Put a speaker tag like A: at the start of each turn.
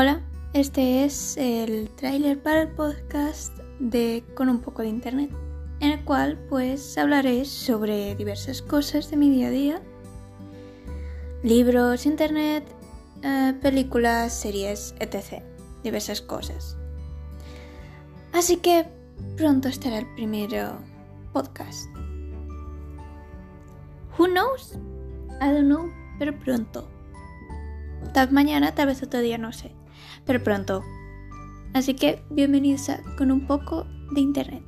A: Hola, este es el tráiler para el podcast de Con un poco de internet, en el cual pues hablaré sobre diversas cosas de mi día a día, libros, internet, eh, películas, series, etc. Diversas cosas. Así que pronto estará el primer podcast. Who knows? I don't know, pero pronto. Tal mañana, tal vez otro día, no sé pero pronto. Así que bienvenidos a con un poco de internet.